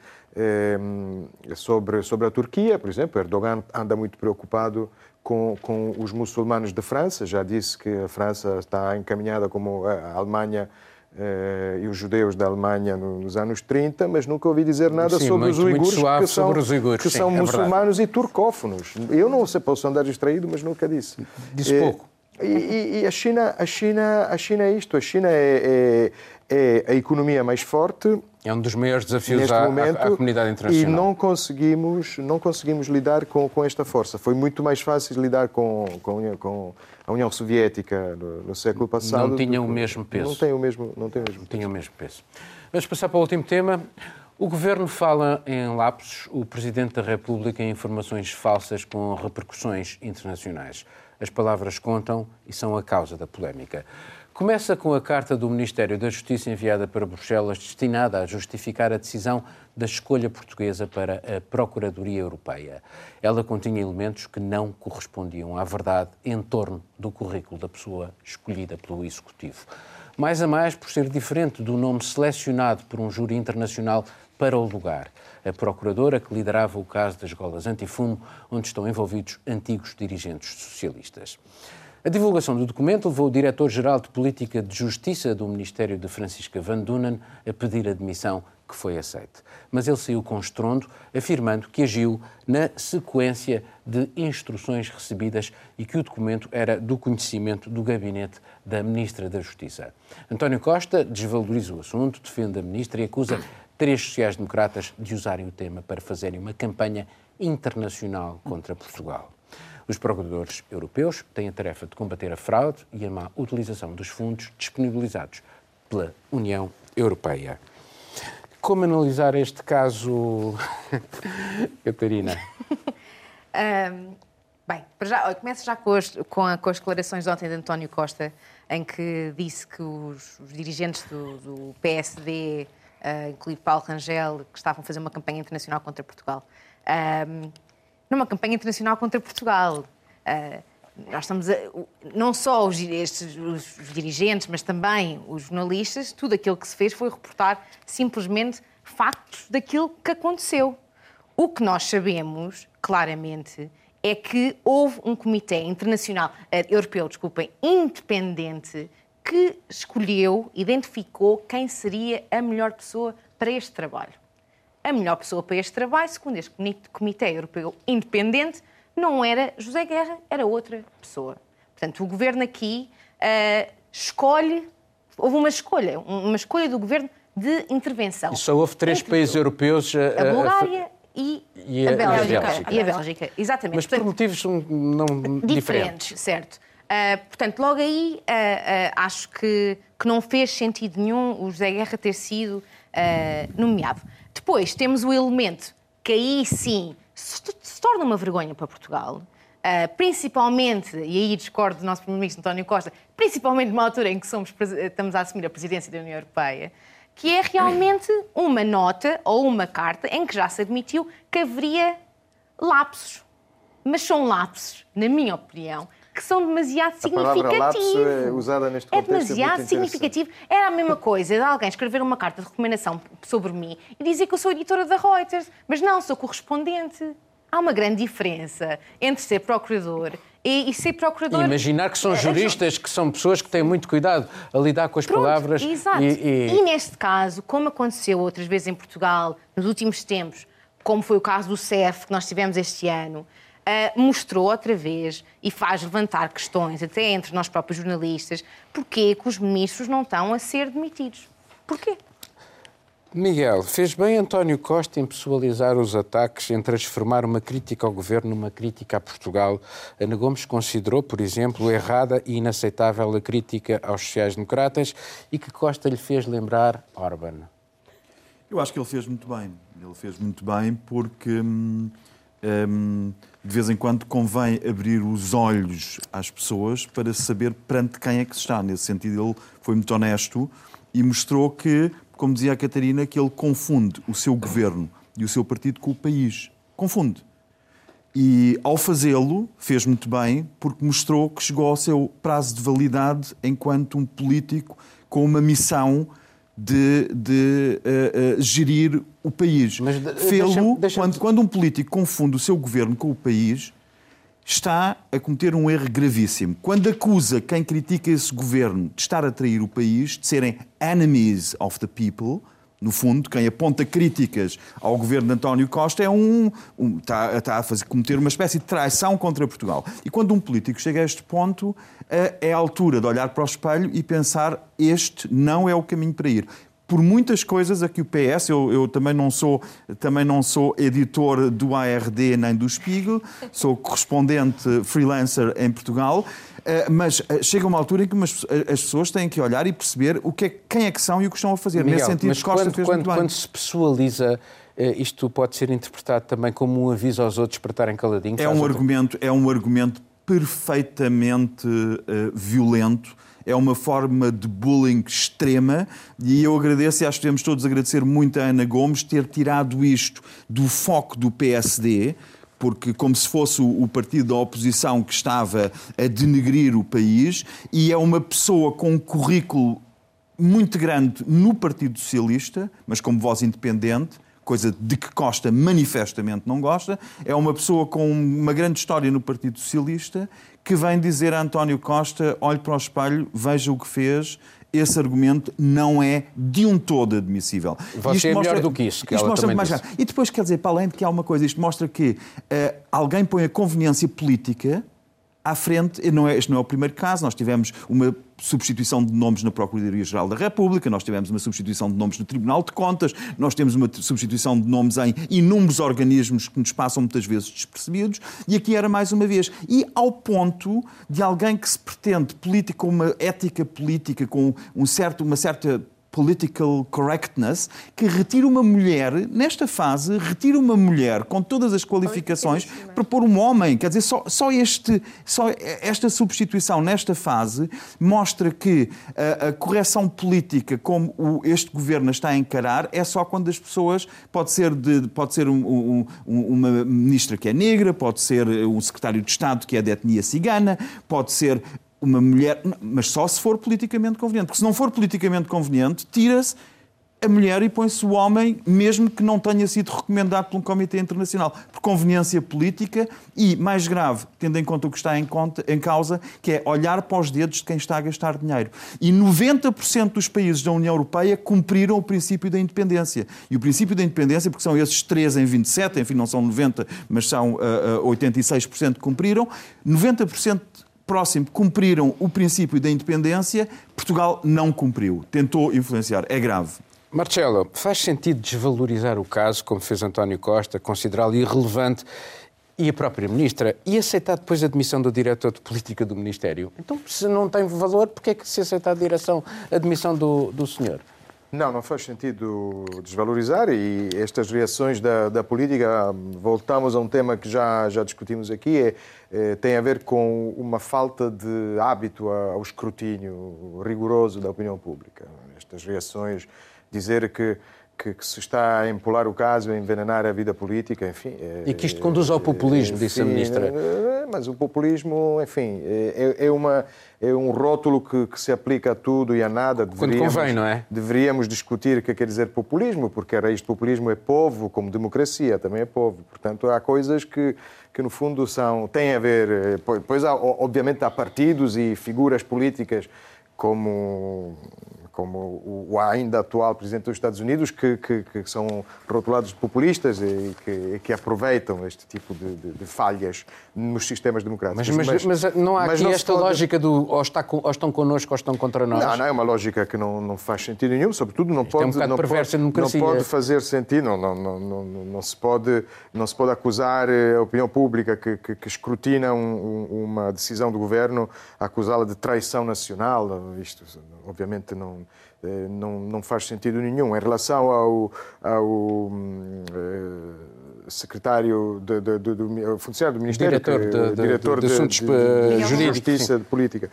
sobre, sobre a Turquia, por exemplo. Erdogan anda muito preocupado com, com os muçulmanos de França. Já disse que a França está encaminhada como a Alemanha eh, e os judeus da Alemanha nos anos 30, mas nunca ouvi dizer nada sim, sobre, muito, os uigures, que são, os uigures, que sim, são é muçulmanos e turcófonos. Eu não sei, posso andar distraído, mas nunca disse. Disse eh, pouco. E, e, a China, a China, a China é isto. A China é, é, é a economia mais forte é um dos maiores desafios à, momento, à, comunidade internacional. E não conseguimos, não conseguimos lidar com, com esta força. Foi muito mais fácil lidar com, com, com a União Soviética no, no século passado. Não tinha o mesmo peso. Não tem o mesmo, não tem o mesmo peso. Tinha o mesmo peso. Vamos passar para o último tema. O Governo fala em lapsos, o Presidente da República em informações falsas com repercussões internacionais. As palavras contam e são a causa da polémica. Começa com a carta do Ministério da Justiça enviada para Bruxelas, destinada a justificar a decisão da escolha portuguesa para a Procuradoria Europeia. Ela continha elementos que não correspondiam à verdade em torno do currículo da pessoa escolhida pelo Executivo. Mais a mais por ser diferente do nome selecionado por um júri internacional para o lugar. A procuradora que liderava o caso das golas antifumo, onde estão envolvidos antigos dirigentes socialistas. A divulgação do documento levou o diretor-geral de Política de Justiça do Ministério de Francisca Van Dunen a pedir admissão, que foi aceite. Mas ele saiu com estrondo, afirmando que agiu na sequência de instruções recebidas e que o documento era do conhecimento do gabinete da Ministra da Justiça. António Costa desvaloriza o assunto, defende a Ministra e acusa três sociais-democratas de usarem o tema para fazerem uma campanha internacional contra Portugal. Os procuradores europeus têm a tarefa de combater a fraude e a má utilização dos fundos disponibilizados pela União Europeia. Como analisar este caso, (laughs) Catarina? (laughs) um, bem, já, começo já com as, com, a, com as declarações de ontem de António Costa, em que disse que os, os dirigentes do, do PSD, uh, incluindo Paulo Rangel, que estavam a fazer uma campanha internacional contra Portugal. Um, numa campanha internacional contra Portugal. Uh, nós estamos a, não só os, estes, os, dirigentes, mas também os jornalistas, tudo aquilo que se fez foi reportar simplesmente factos daquilo que aconteceu. O que nós sabemos, claramente, é que houve um comitê internacional, uh, europeu, desculpem, independente, que escolheu, identificou quem seria a melhor pessoa para este trabalho a melhor pessoa para este trabalho, segundo este Comitê Europeu Independente, não era José Guerra, era outra pessoa. Portanto, o governo aqui uh, escolhe, houve uma escolha, uma escolha do governo de intervenção. E só houve três países europeus. Uh, a Bulgária a... E, e, a, Bélgica. Bélgica. E a Bélgica, exatamente. Mas Portanto, por motivos não diferentes. Diferentes, certo. Uh, portanto, logo aí uh, uh, acho que, que não fez sentido nenhum o José Guerra ter sido nomeado. Depois temos o elemento que aí sim se, se torna uma vergonha para Portugal, principalmente, e aí discordo do nosso Primeiro-Ministro António Costa, principalmente numa altura em que somos, estamos a assumir a presidência da União Europeia, que é realmente uma nota ou uma carta em que já se admitiu que haveria lapsos. Mas são lapsos, na minha opinião, que são demasiado a significativos. É usada neste é demasiado é significativo. Era a mesma coisa de alguém escrever uma carta de recomendação sobre mim e dizer que eu sou editora da Reuters, mas não, sou correspondente. Há uma grande diferença entre ser procurador e, e ser procurador. E imaginar que são é, é juristas, que são pessoas que têm muito cuidado a lidar com as Pronto, palavras. Exato. E, e... e neste caso, como aconteceu outras vezes em Portugal, nos últimos tempos, como foi o caso do CEF que nós tivemos este ano, uh, mostrou outra vez e faz levantar questões, até entre nós próprios jornalistas, porquê que os ministros não estão a ser demitidos. Porquê? Miguel, fez bem António Costa em pessoalizar os ataques, em transformar uma crítica ao governo numa crítica a Portugal. Ana Gomes considerou, por exemplo, errada e inaceitável a crítica aos sociais-democratas e que Costa lhe fez lembrar Orban. Eu acho que ele fez muito bem. Ele fez muito bem porque hum, hum, de vez em quando convém abrir os olhos às pessoas para saber perante quem é que se está. Nesse sentido, ele foi muito honesto e mostrou que, como dizia a Catarina, que ele confunde o seu governo e o seu partido com o país. Confunde. E ao fazê-lo, fez muito bem, porque mostrou que chegou ao seu prazo de validade enquanto um político com uma missão de, de uh, uh, gerir o país. Mas Fê-lo quando, quando um político confunde o seu governo com o país, está a cometer um erro gravíssimo. Quando acusa quem critica esse governo de estar a trair o país, de serem enemies of the people, no fundo, quem aponta críticas ao governo de António Costa é um, um está, está, a fazer, cometer uma espécie de traição contra Portugal. E quando um político chega a este ponto, eh, é a altura de olhar para o espelho e pensar este não é o caminho para ir por muitas coisas aqui o PS, eu, eu, também, não sou, também não sou editor do ARD nem do Spiegel, sou correspondente freelancer em Portugal, mas eh, chega uma altura em que as pessoas têm que olhar e perceber o que é, quem é que são e o que estão a fazer. Miguel, Nesse sentido, mas Costa quando, fez quando, quando se pessoaliza eh, isto pode ser interpretado também como um aviso aos outros para estarem caladinhos? É um, argumento, é um argumento perfeitamente uh, violento é uma forma de bullying extrema e eu agradeço e acho que devemos todos agradecer muito a Ana Gomes ter tirado isto do foco do PSD, porque como se fosse o partido da oposição que estava a denegrir o país, e é uma pessoa com um currículo muito grande no Partido Socialista, mas como voz independente, coisa de que Costa manifestamente não gosta, é uma pessoa com uma grande história no Partido Socialista que vem dizer a António Costa: olhe para o espelho, veja o que fez. Esse argumento não é de um todo admissível. Você isto é mostra, melhor do que isso. Que isto mostra mais disse. E depois, quer dizer, para além de que há uma coisa, isto mostra que uh, alguém põe a conveniência política à frente, não é, este não é o primeiro caso, nós tivemos uma substituição de nomes na Procuradoria-Geral da República, nós tivemos uma substituição de nomes no Tribunal de Contas, nós temos uma substituição de nomes em inúmeros organismos que nos passam muitas vezes despercebidos, e aqui era mais uma vez. E ao ponto de alguém que se pretende política, uma ética política, com um certo, uma certa political correctness, que retira uma mulher, nesta fase, retira uma mulher com todas as qualificações para pôr um homem. Quer dizer, só, só, este, só esta substituição nesta fase mostra que a, a correção política, como o, este governo está a encarar, é só quando as pessoas. Pode ser, de, pode ser um, um, uma ministra que é negra, pode ser um secretário de Estado que é de etnia cigana, pode ser uma mulher, mas só se for politicamente conveniente, porque se não for politicamente conveniente, tira-se a mulher e põe-se o homem, mesmo que não tenha sido recomendado por um Comitê Internacional, por conveniência política e, mais grave, tendo em conta o que está em, conta, em causa, que é olhar para os dedos de quem está a gastar dinheiro. E 90% dos países da União Europeia cumpriram o princípio da independência. E o princípio da independência, porque são esses 3 em 27, enfim, não são 90, mas são uh, uh, 86% que cumpriram, 90% próximo cumpriram o princípio da independência, Portugal não cumpriu, tentou influenciar. É grave. Marcelo, faz sentido desvalorizar o caso, como fez António Costa, considerá-lo irrelevante e a própria Ministra, e aceitar depois a admissão do diretor de política do Ministério? Então, se não tem valor, porquê é que se aceita a, direção, a admissão do, do senhor? Não, não faz sentido desvalorizar e estas reações da, da política, voltamos a um tema que já, já discutimos aqui, é, é, tem a ver com uma falta de hábito ao escrutínio rigoroso da opinião pública. Estas reações, dizer que que, que, se está a empolar o caso, a envenenar a vida política, enfim. É, e que isto conduz ao populismo, enfim, disse a ministra. É, mas o populismo, enfim, é, é, uma, é um rótulo que, que, se aplica a tudo e a nada. Quando convém, não é? Deveríamos discutir o que quer dizer populismo, porque a raiz do populismo é povo, como democracia também é povo. Portanto, há coisas que, que no fundo são, têm a ver. Eh, pois, há, obviamente, há partidos e figuras políticas como como o ainda atual presidente dos Estados Unidos, que, que, que são rotulados de populistas e que, que aproveitam este tipo de, de, de, falhas nos sistemas democráticos. Mas, mas, mas, mas não há aqui não esta pode... lógica do ou, está, ou estão connosco ou estão contra nós? Não, não é uma lógica que não, não faz sentido nenhum, sobretudo não Isto pode, é um não, pode, não pode fazer sentido, não, não, não, não, se pode, não se pode acusar a opinião pública que, que, que escrutina um, uma decisão do governo, acusá-la de traição nacional, isto obviamente não eh, não, não faz sentido nenhum. Em relação ao, ao, eh, secretário de, de, de, do funcionário do Ministério, diretor que, de, diretor de, assuntos de, justiça, sim. de política,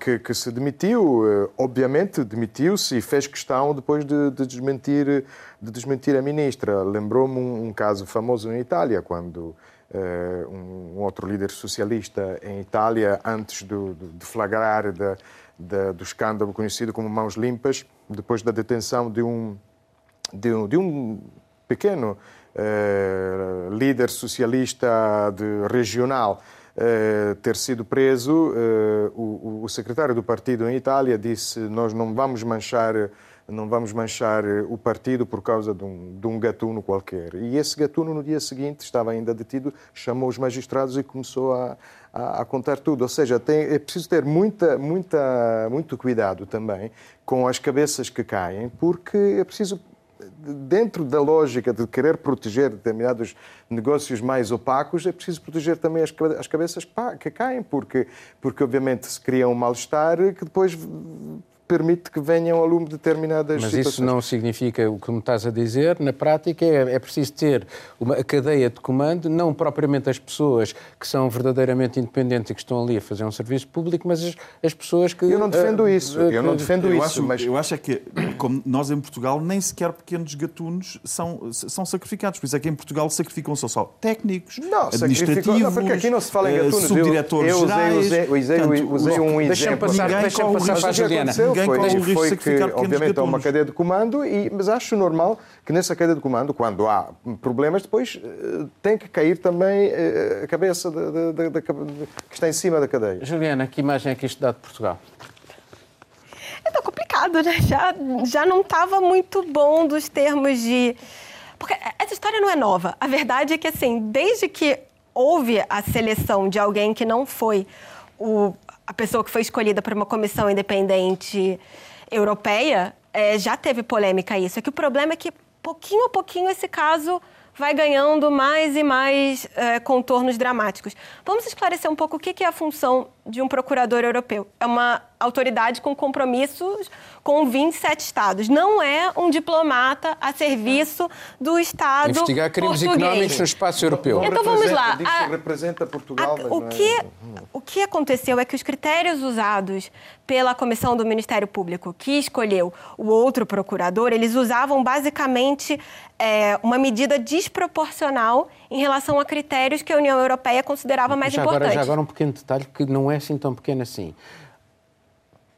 que, que, se demitiu, obviamente demitiu-se e fez questão depois de, desmentir de desmentir a ministra. Lembrou-me um, um, caso famoso em Itália quando um, um, outro líder socialista em Itália, antes do, de flagrar da, do escândalo conhecido como Mãos Limpas, depois da detenção de um de um, de um pequeno eh, líder socialista de, regional eh, ter sido preso, eh, o, o, secretário do partido em Itália disse: Nós não vamos manchar. Não vamos manchar o partido por causa de um, de um gatuno qualquer. E esse gatuno, no dia seguinte, estava ainda detido, chamou os magistrados e começou a, a, a contar tudo. Ou seja, tem, é preciso ter muita, muita, muito cuidado também com as cabeças que caem, porque é preciso dentro da lógica de querer proteger determinados negócios mais opacos, é preciso proteger também as cabeças que caem, porque, porque obviamente se cria um mal-estar que depois permite que venham ao lume determinadas Mas situações. isso não significa o que me estás a dizer. Na prática, é, é preciso ter uma cadeia de comando, não propriamente as pessoas que são verdadeiramente independentes e que estão ali a fazer um serviço público, mas as, as pessoas que. Eu não defendo uh, isso. Eu não defendo eu isso. Acho, mas... Eu acho é que, como nós em Portugal, nem sequer pequenos gatunos são, são sacrificados. Por isso é que em Portugal sacrificam-se só técnicos, não, administrativos, não, porque aqui não se fala em gatunos. subdiretores eu, eu gerais. Usei, usei, usei, usei um exemplo. Deixa-me passar, deixa passar para a Juliana ninguém foi, corre o risco foi de sacrificar que, obviamente, há uma cadeia de comando, e, mas acho normal que nessa cadeia de comando, quando há problemas, depois eh, tem que cair também eh, a cabeça de, de, de, que está em cima da cadeia. Juliana, que imagem é que isto dá de Portugal? Está complicado, né? Já, já não estava muito bom dos termos de... Porque essa história não é nova. A verdade é que, assim, desde que houve a seleção de alguém que não foi o a pessoa que foi escolhida por uma comissão independente europeia, é, já teve polêmica isso. É que o problema é que, pouquinho a pouquinho, esse caso vai ganhando mais e mais é, contornos dramáticos. Vamos esclarecer um pouco o que é a função de um procurador europeu. É uma autoridade com compromissos com 27 estados. Não é um diplomata a serviço do Estado Investigar crimes português. económicos no espaço europeu. Então vamos lá. A, representa Portugal, a, o, que, é... o que aconteceu é que os critérios usados pela Comissão do Ministério Público, que escolheu o outro procurador, eles usavam basicamente é, uma medida desproporcional em relação a critérios que a União Europeia considerava mais já importantes. Agora, já agora um pequeno detalhe que não é assim tão pequeno assim.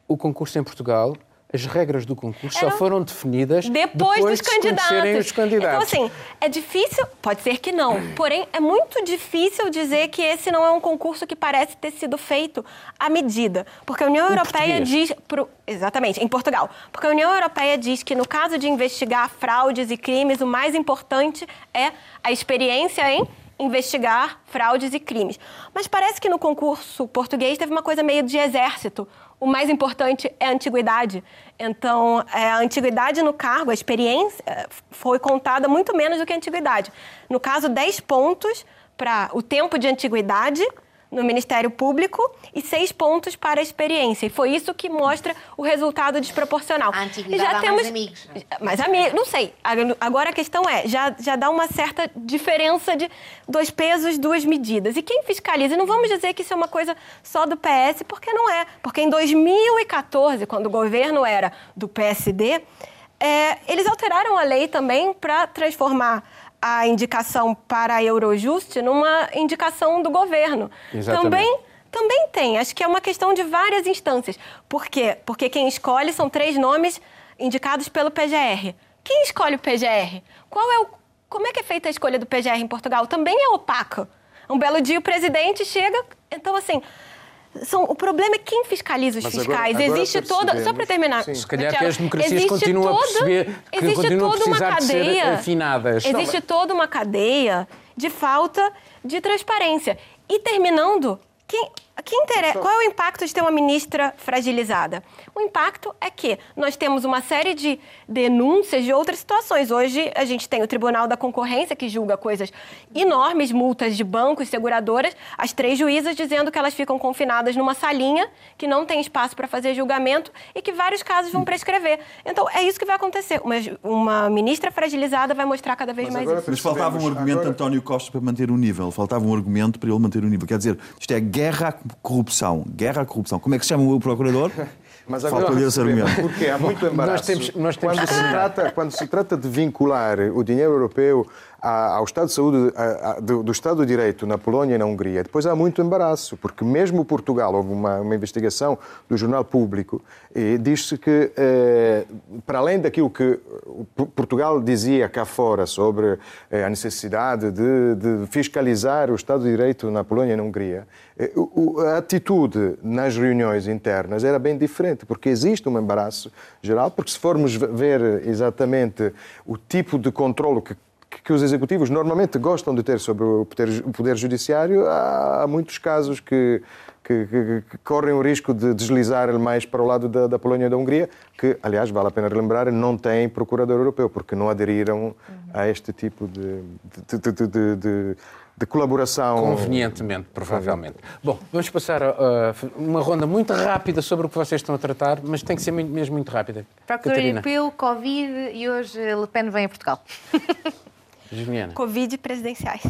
O concurso em Portugal as regras do concurso Eram só foram definidas depois, depois dos de candidatos. os candidatos. Então, assim, é difícil, pode ser que não, porém, é muito difícil dizer que esse não é um concurso que parece ter sido feito à medida. Porque a União Europeia diz. Pro, exatamente, em Portugal. Porque a União Europeia diz que, no caso de investigar fraudes e crimes, o mais importante é a experiência em investigar fraudes e crimes. Mas parece que no concurso português teve uma coisa meio de exército. O mais importante é a antiguidade. Então, é, a antiguidade no cargo, a experiência, é, foi contada muito menos do que a antiguidade. No caso, 10 pontos para o tempo de antiguidade no Ministério Público e seis pontos para a experiência. E foi isso que mostra o resultado desproporcional. A antiguidade já temos mais amigos. Né? Mais amigos, não sei. Agora a questão é, já, já dá uma certa diferença de dois pesos, duas medidas. E quem fiscaliza? E não vamos dizer que isso é uma coisa só do PS, porque não é. Porque em 2014, quando o governo era do PSD, é, eles alteraram a lei também para transformar a indicação para a Eurojust numa indicação do governo. Exatamente. Também também tem. Acho que é uma questão de várias instâncias. Por quê? Porque quem escolhe são três nomes indicados pelo PGR. Quem escolhe o PGR? Qual é o, como é que é feita a escolha do PGR em Portugal? Também é opaca. Um belo dia o presidente chega. Então, assim, são, o problema é quem fiscaliza os Mas fiscais. Agora, agora existe toda. Só para terminar. Sim. Se calhar que as democracias continuam toda, a perceber que existe continuam toda a precisar uma cadeia, de ser afinadas. Existe toda uma cadeia de falta de transparência. E terminando, quem, que interessa, qual é o impacto de ter uma ministra fragilizada? O impacto é que nós temos uma série de denúncias de outras situações. Hoje a gente tem o Tribunal da Concorrência que julga coisas enormes, multas de bancos, seguradoras, as três juízas dizendo que elas ficam confinadas numa salinha, que não tem espaço para fazer julgamento e que vários casos vão prescrever. Então é isso que vai acontecer. Uma, uma ministra fragilizada vai mostrar cada vez Mas mais isso. Mas faltava um argumento de Agora- António Costa para manter o nível. Faltava um argumento para ele manter o nível. Quer dizer, isto é guerra à corrupção. Guerra à corrupção. Como é que se chama o procurador? (laughs) Mas Falta-lhe esse percebemos, argumento. Porque há muito embaraço. temos- nós temos quando, se trata, quando se trata de vincular o dinheiro europeu ao Estado de Saúde do, do Estado de Direito na Polónia e na Hungria, depois há muito embaraço, porque mesmo Portugal, houve uma, uma investigação do Jornal Público e diz-se que, eh, para além daquilo que Portugal dizia cá fora sobre eh, a necessidade de, de fiscalizar o Estado de Direito na Polónia e na Hungria, eh, a atitude nas reuniões internas era bem diferente, porque existe um embaraço geral, porque se formos ve- ver exatamente o tipo de controle que que os executivos normalmente gostam de ter sobre o poder, o poder judiciário, há, há muitos casos que, que- que- que correm o risco de deslizar mais para o lado da, da Polónia e da Hungria, que, aliás, vale a pena relembrar, não têm procurador europeu, porque não aderiram a este tipo de, de- de- de- de- de- de colaboração. Convenientemente, provavelmente. Bom, vamos passar a, a uma ronda muito rápida sobre o que vocês estão a tratar, mas tem que ser muito- mesmo muito rápida. Procurador Catarina, Europeu, Covid e hoje Le Pen vem a Portugal. (laughs) Juliana. Covid presidenciais.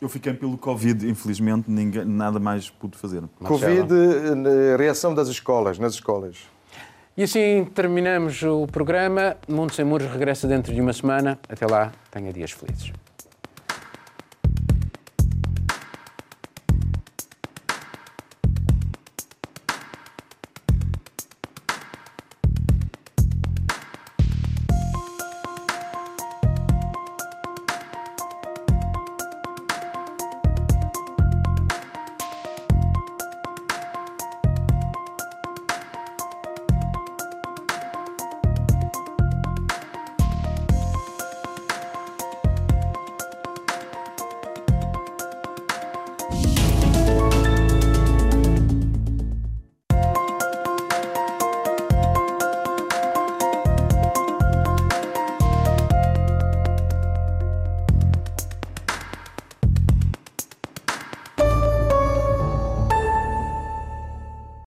Eu fiquei pelo Covid, infelizmente, ninguém, nada mais pude fazer. Covid, eh, reação das escolas, nas escolas. E assim terminamos o programa. Mundo Sem Muros regressa dentro de uma semana. Até lá, tenha dias felizes.